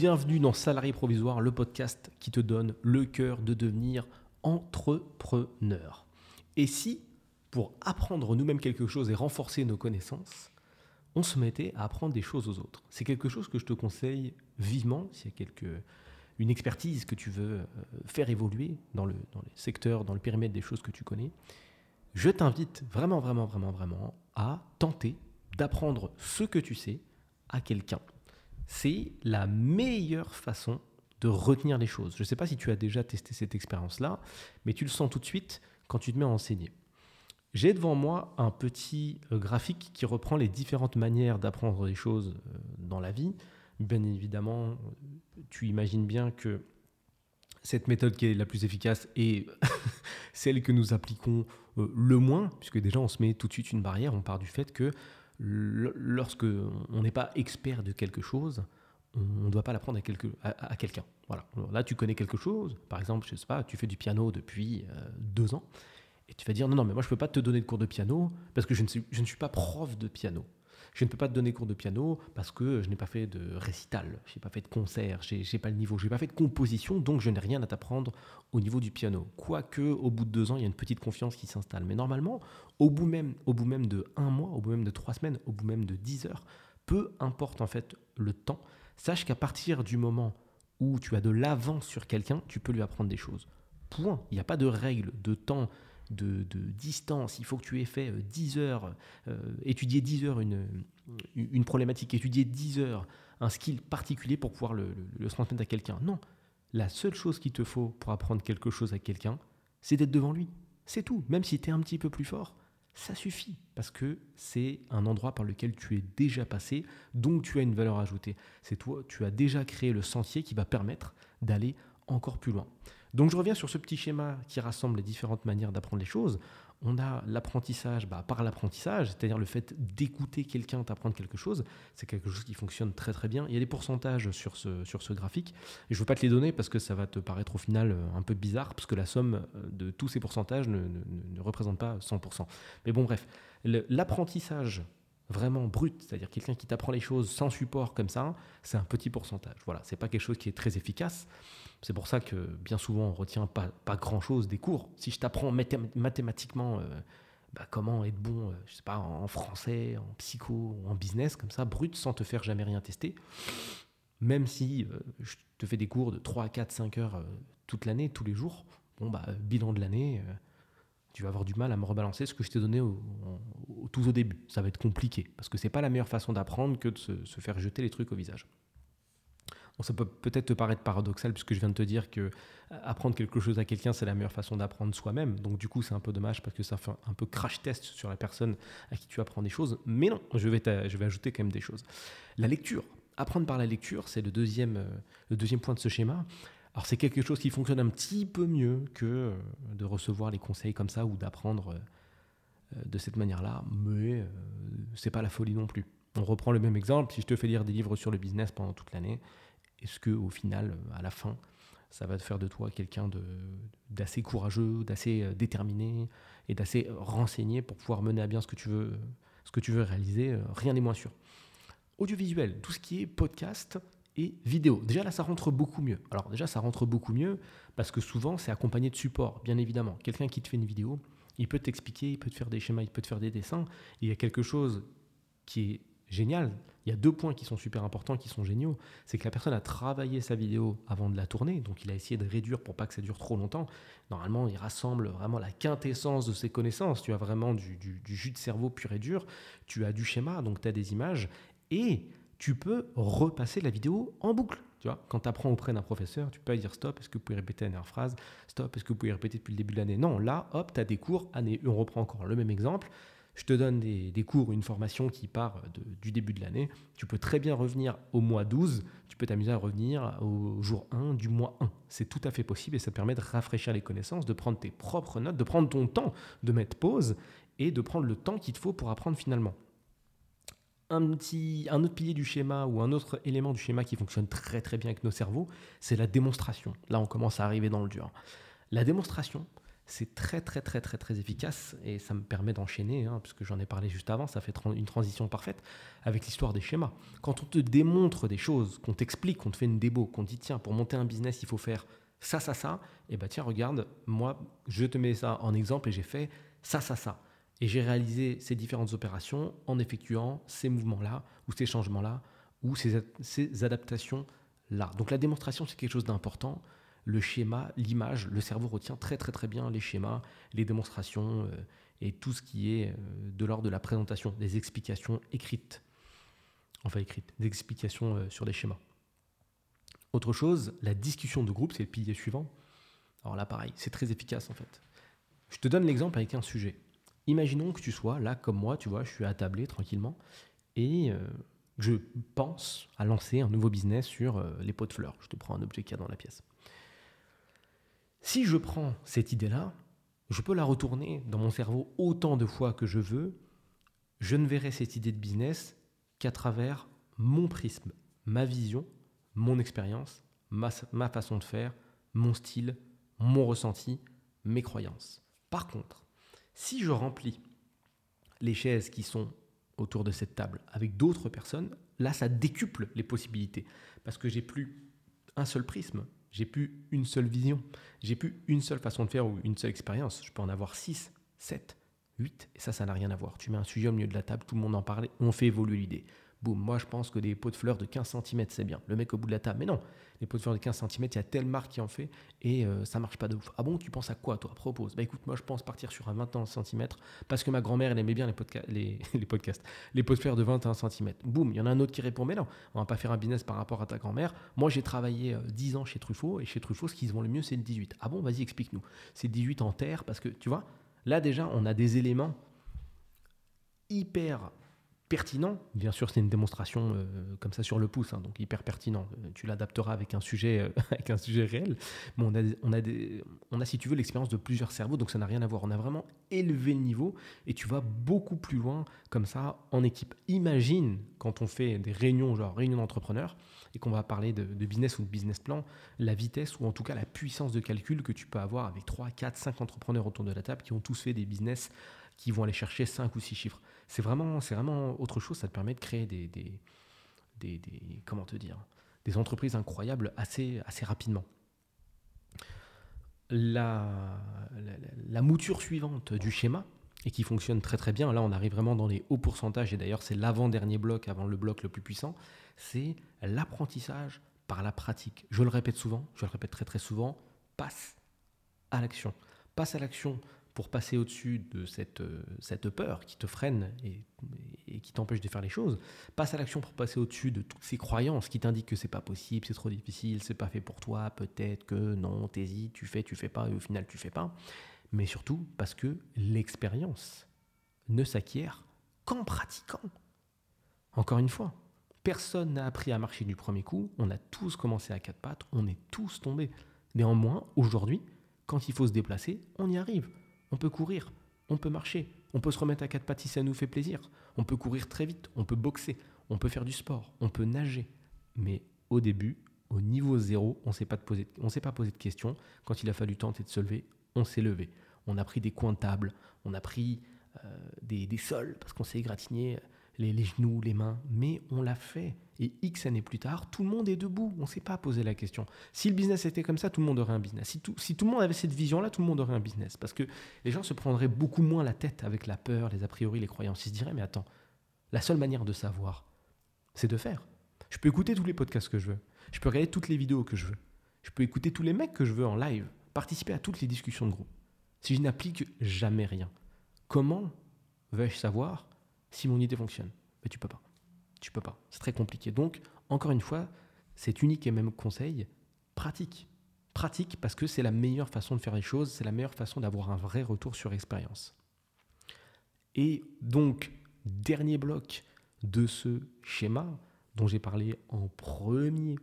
bienvenue dans Salarié Provisoire, le podcast qui te donne le cœur de devenir entrepreneur. Et si, pour apprendre nous-mêmes quelque chose et renforcer nos connaissances, on se mettait à apprendre des choses aux autres? C'est quelque chose que je te conseille vivement s'il y a quelque, une expertise que tu veux euh, faire évoluer dans le, dans le secteur, dans le périmètre des choses que tu connais. Je t'invite vraiment, vraiment, vraiment, vraiment à tenter d'apprendre ce que tu sais à quelqu'un c'est la meilleure façon de retenir les choses. Je ne sais pas si tu as déjà testé cette expérience-là, mais tu le sens tout de suite quand tu te mets à enseigner. J'ai devant moi un petit euh, graphique qui reprend les différentes manières d'apprendre les choses euh, dans la vie. Bien évidemment, tu imagines bien que cette méthode qui est la plus efficace est celle que nous appliquons euh, le moins, puisque déjà on se met tout de suite une barrière, on part du fait que lorsque on n'est pas expert de quelque chose, on ne doit pas l'apprendre à, quelqu'un. Voilà. là, tu connais quelque chose, par exemple, je sais pas, tu fais du piano depuis euh, deux ans, et tu vas dire non, non, mais moi je ne peux pas te donner de cours de piano parce que je ne je ne suis pas prof de piano. Je ne peux pas te donner cours de piano parce que je n'ai pas fait de récital, je n'ai pas fait de concert, je n'ai pas le niveau, je pas fait de composition, donc je n'ai rien à t'apprendre au niveau du piano. Quoique, au bout de deux ans, il y a une petite confiance qui s'installe. Mais normalement, au bout, même, au bout même de un mois, au bout même de trois semaines, au bout même de dix heures, peu importe en fait le temps, sache qu'à partir du moment où tu as de l'avance sur quelqu'un, tu peux lui apprendre des choses. Point. Il n'y a pas de règle de temps de, distance, il faut que tu aies fait 10 euh, heures, euh, étudier 10 heures une, une problématique, étudier 10 heures un skill particulier pour pouvoir le, le, transmettre à quelqu'un. Non, la seule chose qu'il te faut pour apprendre quelque chose à quelqu'un, c'est d'être devant lui. C'est tout. Même si tu es un petit peu plus fort, ça suffit. Parce que c'est un endroit par lequel tu es déjà passé, donc tu as une valeur ajoutée. C'est toi, tu as déjà créé le sentier qui va permettre d'aller encore plus loin. Donc je reviens sur ce petit schéma qui rassemble les différentes manières d'apprendre les choses. On a l'apprentissage bah, par l'apprentissage, c'est-à-dire le fait d'écouter quelqu'un t'apprendre quelque chose. C'est quelque chose qui fonctionne très très bien. Il y a des pourcentages sur ce, sur ce graphique. Et je ne veux pas te les donner parce que ça va te paraître au final euh, un peu bizarre, parce que la somme euh, de tous ces pourcentages ne, ne représente pas 100%. Mais bon bref, l'apprentissage vraiment brut, c'est-à-dire quelqu'un qui t'apprend les choses sans support comme ça, c'est un petit pourcentage. Voilà, c'est pas quelque chose qui est très efficace. C'est pour ça que bien souvent on retient pas, pas grand-chose des cours. Si je t'apprends mathématiquement euh, bah, comment être bon, euh, je sais pas, en français, en psycho, en business, comme ça, brut, sans te faire jamais rien tester, même si euh, je te fais des cours de 3, 4, 5 heures toute l'année, tous les jours, bon, bah, bilan de l'année, tu vas avoir du mal à me rebalancer ce que je t'ai donné au, tout au début. Ça va être compliqué, parce que c'est pas la meilleure façon d'apprendre que de se faire jeter les trucs au visage ça peut peut-être te paraître paradoxal puisque je viens de te dire que euh, apprendre quelque chose à quelqu'un, c'est la meilleure façon d'apprendre soi-même. Donc du coup, c'est un peu dommage parce que ça fait un peu crash test sur la personne à qui tu apprends des choses. Mais non, je vais, je vais ajouter quand même des choses. La lecture. Apprendre par la lecture, c'est le deuxième, euh, le deuxième point de ce schéma. Alors c'est quelque chose qui fonctionne un petit peu mieux que euh, de recevoir les conseils comme ça ou d'apprendre de cette manière-là, mais c'est pas la folie non plus. On reprend le même exemple, si je te fais lire des livres sur le business pendant toute l'année, est-ce que au final, à la fin, ça va te faire de toi quelqu'un d'assez courageux, d'assez euh, déterminé et d'assez renseigné pour pouvoir mener à bien ce que tu veux, ce que tu veux réaliser euh, Rien n'est moins sûr. Audiovisuel, tout ce qui est podcast et vidéo. Déjà là, ça rentre beaucoup mieux. Alors déjà, ça rentre beaucoup mieux parce que souvent, c'est accompagné de support, bien évidemment. Quelqu'un qui te fait une vidéo, il peut t'expliquer, il peut te faire des schémas, il peut te faire des dessins. il y a quelque chose qui est génial. Il y a deux points qui sont super importants, qui sont géniaux. C'est que la personne a travaillé sa vidéo avant de la tourner, donc il a essayé de réduire pour pas que ça dure trop longtemps. Normalement, il rassemble vraiment la quintessence de ses connaissances. Tu as vraiment du, jus de cerveau pur et dur, tu as du schéma, donc tu as des images, et tu peux repasser la vidéo en boucle. Tu vois, quand tu apprends auprès d'un professeur, tu peux dire stop, est-ce que vous pouvez répéter la dernière phrase? Stop, est-ce que vous pouvez répéter depuis le début de l'année? Non, là, hop, tu as des cours, année, on reprend encore le même exemple je te donne des, cours, une formation qui part du début de l'année. Tu peux très bien revenir au mois 12, tu peux t'amuser à revenir au jour 1 du mois 1. C'est tout à fait possible et ça te permet de rafraîchir les connaissances, de prendre tes propres notes, de prendre ton temps, de mettre pause et de prendre le temps qu'il te faut pour apprendre finalement. Un, petit, un autre pilier du schéma ou un autre élément du schéma qui fonctionne très très bien avec nos cerveaux, c'est la démonstration. Là, on commence à arriver dans le dur. La démonstration, c'est très très très très très efficace et ça me permet d'enchaîner, hein, puisque j'en ai parlé juste avant, ça fait une transition parfaite avec l'histoire des schémas. Quand on te démontre des choses, qu'on t'explique, qu'on te fait une débo, qu'on dit tiens, pour monter un business, il faut faire ça, ça, ça, et bah tiens, regarde, moi, je te mets ça en exemple et j'ai fait ça, ça, ça. Et j'ai réalisé ces différentes opérations en effectuant ces mouvements-là, ou ces changements-là, ou ces, adaptations-là. Donc la démonstration, c'est quelque chose d'important le schéma, l'image, le cerveau retient très très très bien les schémas, les démonstrations euh, et tout ce qui est euh, de l'ordre de la présentation, des explications écrites. Enfin écrites, des explications euh, sur des schémas. Autre chose, la discussion de groupe, c'est le pilier suivant. Alors là pareil, c'est très efficace en fait. Je te donne l'exemple avec un sujet. Imaginons que tu sois là comme moi, tu vois, je suis attablé tranquillement et je pense à lancer un nouveau business sur les pots de fleurs. Je te prends un objet qu'il y a dans la pièce. Si je prends cette idée-là, je peux la retourner dans mon cerveau autant de fois que je veux. Je ne verrai cette idée de business qu'à travers mon prisme, ma vision, mon expérience, ma, façon de faire, mon style, mon ressenti, mes croyances. Par contre, si je remplis les chaises qui sont autour de cette table avec d'autres personnes, là, ça décuple les possibilités. Parce que j'ai plus un seul prisme, j'ai plus une seule vision, j'ai plus une seule façon de faire ou une seule expérience. Je peux en avoir 6, 7, 8, et ça, ça n'a rien à voir. Tu mets un sujet au milieu de la table, tout le monde en parle, on fait évoluer l'idée. Boum, moi je pense que des pots de fleurs de 15 cm c'est bien. Le mec au bout de la table, mais non, les pots de fleurs de 15 cm, il y a telle marque qui en fait et ça euh, ça marche pas de ouf. Ah bon, tu penses à quoi toi? Propose. Bah écoute, moi je pense partir sur un 21 cm parce que ma grand-mère elle aimait bien les, les, les, podcasts, les pots de fleurs de 21 cm. Boum, il y en a un autre qui répond, mais non, on va pas faire un business par rapport à ta grand-mère. Moi j'ai travaillé 10 euh, ans chez Truffaut et chez Truffaut ce qu'ils vend le mieux c'est le 18. Ah bon, vas-y explique-nous. C'est 18 en terre parce que tu vois, là déjà on a des éléments hyper pertinent. Bien sûr, c'est une démonstration euh, comme ça sur le pouce, hein, donc hyper pertinent. Euh, tu l'adapteras avec un sujet, euh, avec un sujet réel. Mais on a, on a, des, on a si tu veux, l'expérience de plusieurs cerveaux, donc ça n'a rien à voir. On a vraiment élevé le niveau et tu vas beaucoup plus loin comme ça en équipe. Imagine quand on fait des réunions, genre réunions d'entrepreneurs, et qu'on va parler de, de, business ou de business plan, la vitesse ou en tout cas la puissance de calcul que tu peux avoir avec 3, 4, 5 entrepreneurs autour de la table qui ont tous fait des business qui vont aller chercher 5 ou 6 chiffres. C'est vraiment, vraiment autre chose, ça te permet de créer des, des, des, comment te dire, des entreprises incroyables assez, assez rapidement. La, la, mouture suivante du schéma, et qui fonctionne très très bien, là on arrive vraiment dans les hauts pourcentages, et d'ailleurs c'est l'avant-dernier bloc avant le bloc le plus puissant, c'est l'apprentissage par la pratique. Je le répète souvent, je le répète très très souvent, passe à l'action. Passe à l'action pour passer au-dessus de cette, euh, peur qui te freine et, et qui t'empêche de faire les choses, passe à l'action pour passer au-dessus de toutes ces croyances qui t'indiquent que c'est pas possible, c'est trop difficile, c'est pas fait pour toi, peut-être que non, t'hésites, tu fais, tu fais pas, et au final tu fais pas. Mais surtout parce que l'expérience ne s'acquiert qu'en pratiquant. Encore une fois, personne n'a appris à marcher du premier coup, on a tous commencé à quatre pattes, on est tous tombés. Néanmoins, aujourd'hui, quand il faut se déplacer, on y arrive. On peut courir, on peut marcher, on peut se remettre à quatre pattes si ça nous fait plaisir, on peut courir très vite, on peut boxer, on peut faire du sport, on peut nager. Mais au début, au niveau zéro, on ne s'est pas posé de questions. Quand il a fallu tenter de se lever, on s'est levé. On a pris des coins de table, on a pris euh, des, des, sols parce qu'on s'est égratigné les, genoux, les mains, mais on l'a fait. Et X années plus tard, tout le monde est debout. On ne s'est pas posé la question. Si le business était comme ça, tout le monde aurait un business. Si tout, si tout le monde avait cette vision-là, tout le monde aurait un business. Parce que les gens se prendraient beaucoup moins la tête avec la peur, les a priori, les croyances. Ils se diraient, mais attends, la seule manière de savoir, c'est de faire. Je peux écouter tous les podcasts que je veux. Je peux regarder toutes les vidéos que je veux. Je peux écouter tous les mecs que je veux en live. Participer à toutes les discussions de groupe. Si je n'applique jamais rien, comment vais-je savoir si mon idée fonctionne. Mais tu peux pas. Tu peux pas. C'est très compliqué. Donc, encore une fois, c'est unique et même conseil, pratique. Pratique parce que c'est la meilleure façon de faire les choses, c'est la meilleure façon d'avoir un vrai retour sur expérience. Et donc, dernier bloc de ce schéma dont j'ai parlé en premier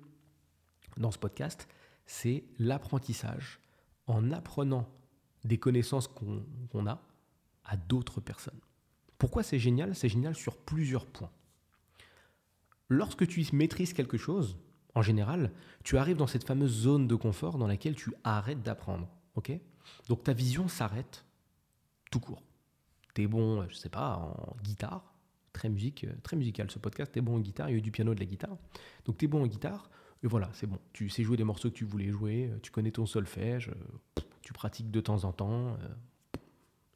dans ce podcast, c'est l'apprentissage en apprenant des connaissances qu'on a à d'autres personnes. Pourquoi c'est génial? C'est génial sur plusieurs points. Lorsque tu maîtrises quelque chose, en général, tu arrives dans cette fameuse zone de confort dans laquelle tu arrêtes d'apprendre. Ok? Donc ta vision s'arrête tout court. T'es bon, je sais pas, en guitare, très musique, très musical ce podcast. T'es bon en guitare, il y a eu du piano, de la guitare. Donc t'es bon en guitare. Et voilà, c'est bon. Tu sais jouer des morceaux que tu voulais jouer, tu connais ton solfège, tu pratiques de temps en temps,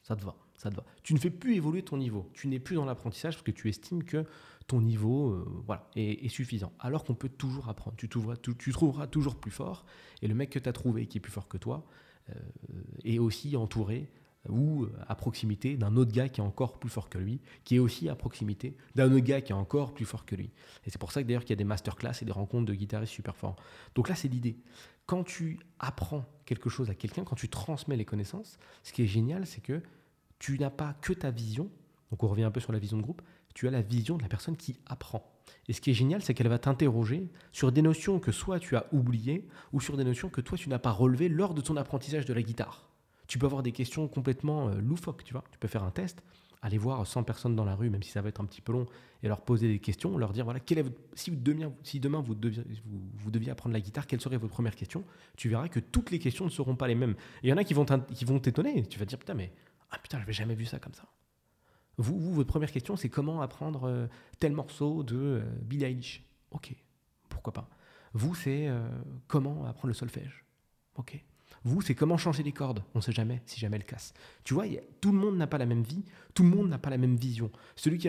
ça te va, ça te va. Tu ne fais plus évoluer ton niveau. Tu n'es plus dans l'apprentissage parce que tu estimes que ton niveau euh, voilà, est, suffisant. Alors qu'on peut toujours apprendre. Tu, trouveras toujours plus fort. Et le mec que tu as trouvé qui est plus fort que toi euh, est aussi entouré ou à proximité d'un autre gars qui est encore plus fort que lui, qui est aussi à proximité d'un autre gars qui est encore plus fort que lui. Et c'est pour ça que d'ailleurs qu'il y a des masterclass et des rencontres de guitaristes super forts. Donc là, c'est l'idée. Quand tu apprends quelque chose à quelqu'un, quand tu transmets les connaissances, ce qui est génial, c'est que tu n'as pas que ta vision, donc on revient un peu sur la vision de groupe, tu as la vision de la personne qui apprend. Et ce qui est génial, c'est qu'elle va t'interroger sur des notions que soit tu as oubliées ou sur des notions que toi tu n'as pas relevées lors de ton apprentissage de la guitare. Tu peux avoir des questions complètement euh, loufoques, tu vois. Tu peux faire un test, aller voir 100 personnes dans la rue, même si ça va être un petit peu long, et leur poser des questions, leur dire voilà, si, demain, vous deviez, apprendre la guitare, quelle serait votre première question? Tu verras que toutes les questions ne seront pas les mêmes. Il y en a qui vont t'étonner. Tu vas te dire putain, mais ah putain, je n'avais jamais vu ça comme ça. Vous, votre première question, c'est comment apprendre euh, tel morceau de euh, Billie Ok, pourquoi pas. Vous, c'est euh, comment apprendre le solfège? Ok. Vous, c'est comment changer les cordes. On ne sait jamais si jamais elle casse. Tu vois, tout le monde n'a pas la même vie, tout le monde n'a pas la même vision. Celui qui,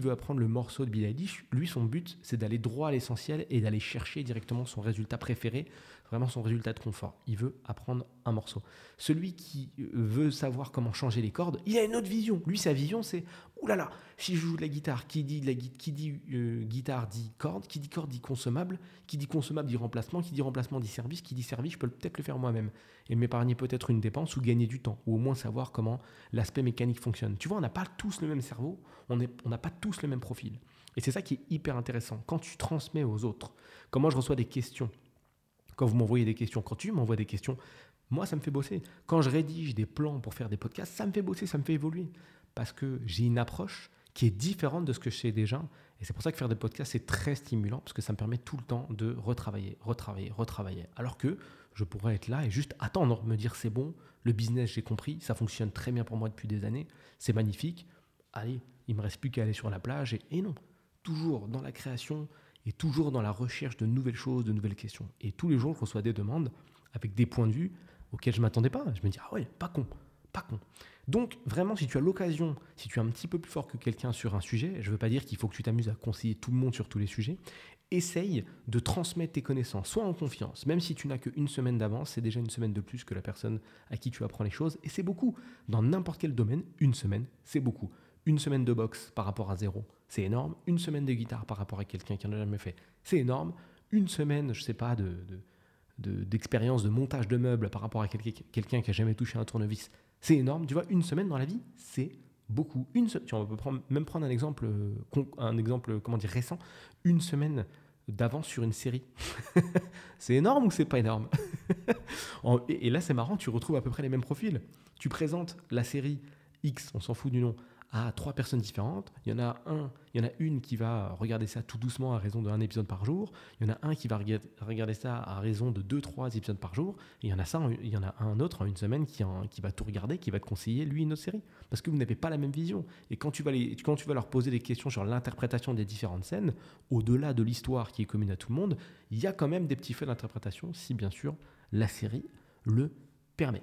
veut apprendre le morceau de Billie lui, son but, c'est d'aller droit à l'essentiel et d'aller chercher directement son résultat préféré vraiment son résultat de confort. Il veut apprendre un morceau. Celui qui euh, veut savoir comment changer les cordes, il a une autre vision. Lui, sa vision, c'est Ouh là là, si je joue de la guitare, qui dit, la, qui dit euh, guitare dit corde, qui dit corde dit consommable, qui dit consommable dit remplacement, qui dit remplacement dit service, qui dit service, je peux peut-être le faire moi-même et m'épargner peut-être une dépense ou gagner du temps, ou au moins savoir comment l'aspect mécanique fonctionne. Tu vois, on n'a pas tous le même cerveau, on n'a pas tous le même profil. Et c'est ça qui est hyper intéressant. Quand tu transmets aux autres, comment je reçois des questions, quand vous m'envoyez des questions, quand tu m'envoies des questions, moi, ça me fait bosser. Quand je rédige des plans pour faire des podcasts, ça me fait bosser, ça me fait évoluer. Parce que j'ai une approche qui est différente de ce que je sais déjà. Et c'est pour ça que faire des podcasts, c'est très stimulant, parce que ça me permet tout le temps de retravailler, retravailler, retravailler. Alors que je pourrais être là et juste attendre, me dire c'est bon, le business, j'ai compris, ça fonctionne très bien pour moi depuis des années, c'est magnifique. Allez, il me reste plus qu'à aller sur la plage. Et, et non, toujours dans la création, et toujours dans la recherche de nouvelles choses, de nouvelles questions. Et tous les jours, je reçois des demandes avec des points de vue auxquels je ne m'attendais pas. Je me dis, ah ouais, pas con, pas con. Donc, vraiment, si tu as l'occasion, si tu es un petit peu plus fort que quelqu'un sur un sujet, je ne veux pas dire qu'il faut que tu t'amuses à conseiller tout le monde sur tous les sujets, essaye de transmettre tes connaissances, soit en confiance, même si tu n'as qu'une semaine d'avance, c'est déjà une semaine de plus que la personne à qui tu apprends les choses, et c'est beaucoup. Dans n'importe quel domaine, une semaine, c'est beaucoup. Une semaine de boxe par rapport à zéro, c'est énorme. Une semaine de guitare par rapport à quelqu'un qui n'en a jamais fait, c'est énorme. Une semaine, je sais pas, de, d'expérience de, montage de meubles par rapport à quelqu'un qui a jamais touché un tournevis, c'est énorme. Tu vois, une semaine dans la vie, c'est beaucoup. Une tu on peut prendre, même prendre un exemple, euh, un exemple comment dire récent. Une semaine d'avance sur une série. c'est énorme ou c'est pas énorme? Et là, c'est marrant, tu retrouves à peu près les mêmes profils. Tu présentes la série X, on s'en fout du nom, à trois personnes différentes. Il y en a un, il y en a une qui va regarder ça tout doucement à raison d'un épisode par jour. Il y en a un qui va regarder ça à raison de deux, trois épisodes par jour. Et il y en a ça, il y en a un autre en une semaine qui, qui va tout regarder, qui va te conseiller lui une autre série, parce que vous n'avez pas la même vision. Et quand tu vas les, quand tu vas leur poser des questions sur l'interprétation des différentes scènes, au-delà de l'histoire qui est commune à tout le monde, il y a quand même des petits faits d'interprétation, si bien sûr la série le permet.